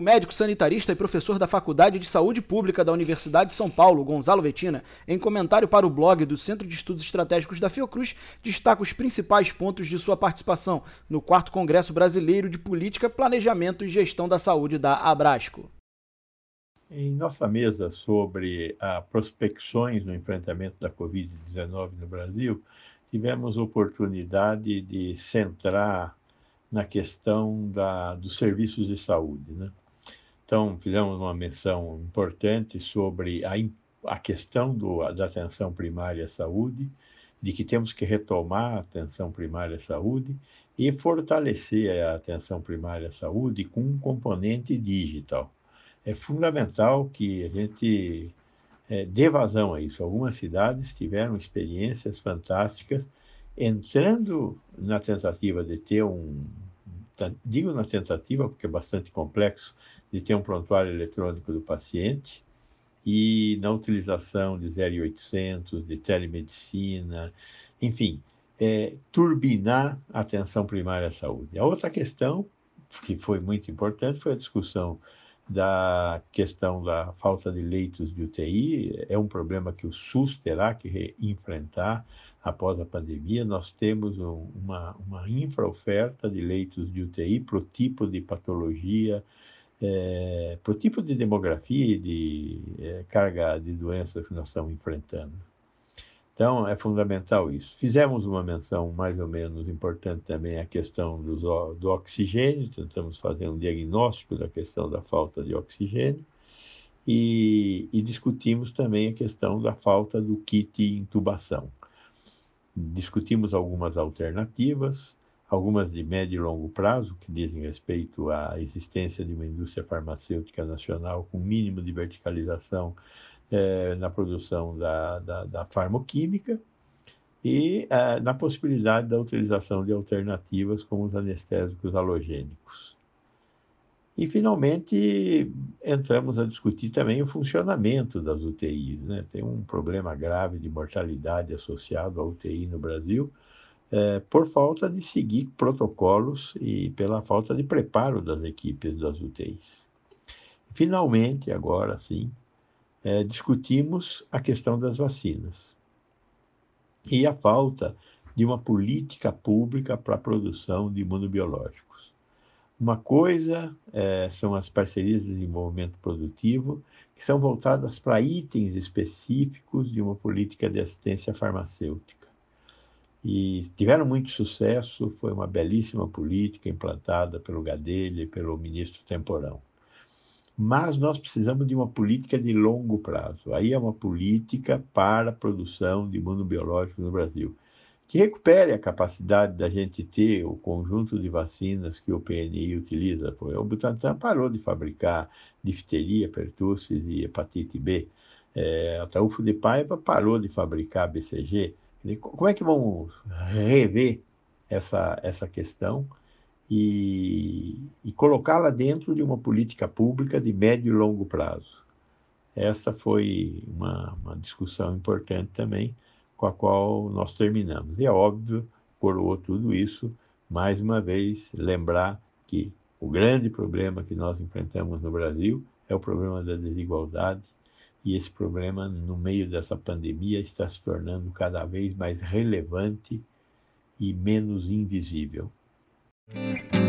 O médico sanitarista e professor da Faculdade de Saúde Pública da Universidade de São Paulo, Gonzalo Vetina, em comentário para o blog do Centro de Estudos Estratégicos da Fiocruz, destaca os principais pontos de sua participação no 4 Congresso Brasileiro de Política, Planejamento e Gestão da Saúde da Abrasco. Em nossa mesa sobre a prospecções no enfrentamento da Covid-19 no Brasil, tivemos oportunidade de centrar na questão da, dos serviços de saúde. Né? Então, fizemos uma menção importante sobre a, a questão do, da atenção primária à saúde, de que temos que retomar a atenção primária à saúde e fortalecer a atenção primária à saúde com um componente digital. É fundamental que a gente é, dê vazão a isso. Algumas cidades tiveram experiências fantásticas entrando na tentativa de ter um, digo na tentativa porque é bastante complexo, de ter um prontuário eletrônico do paciente e na utilização de 0800, de telemedicina, enfim, é, turbinar a atenção primária à saúde. A outra questão, que foi muito importante, foi a discussão da questão da falta de leitos de UTI. É um problema que o SUS terá que enfrentar após a pandemia. Nós temos uma, uma infraoferta de leitos de UTI para o tipo de patologia é, para o tipo de demografia e de é, carga de doenças que nós estamos enfrentando. Então, é fundamental isso. Fizemos uma menção mais ou menos importante também a questão do, do oxigênio, tentamos fazer um diagnóstico da questão da falta de oxigênio e, e discutimos também a questão da falta do kit intubação. Discutimos algumas alternativas, algumas de médio e longo prazo, que dizem respeito à existência de uma indústria farmacêutica nacional com mínimo de verticalização eh, na produção da, da, da farmoquímica e eh, na possibilidade da utilização de alternativas como os anestésicos halogênicos. E, finalmente, entramos a discutir também o funcionamento das UTIs. Né? Tem um problema grave de mortalidade associado à UTI no Brasil, é, por falta de seguir protocolos e pela falta de preparo das equipes das UTIs. Finalmente, agora sim, é, discutimos a questão das vacinas e a falta de uma política pública para a produção de imunobiológicos. Uma coisa é, são as parcerias de desenvolvimento produtivo, que são voltadas para itens específicos de uma política de assistência farmacêutica e tiveram muito sucesso. Foi uma belíssima política implantada pelo Gadelha e pelo ministro Temporão. Mas nós precisamos de uma política de longo prazo. Aí é uma política para a produção de imunobiológicos no Brasil, que recupere a capacidade da gente ter o conjunto de vacinas que o PNI utiliza. O Butantan parou de fabricar difteria, pertussis e hepatite B. É, a Taúfo de Paiva parou de fabricar BCG. Como é que vamos rever essa, essa questão e, e colocá-la dentro de uma política pública de médio e longo prazo? Essa foi uma, uma discussão importante também, com a qual nós terminamos. E é óbvio, coroou tudo isso, mais uma vez, lembrar que o grande problema que nós enfrentamos no Brasil é o problema da desigualdade, e esse problema, no meio dessa pandemia, está se tornando cada vez mais relevante e menos invisível. Thank you.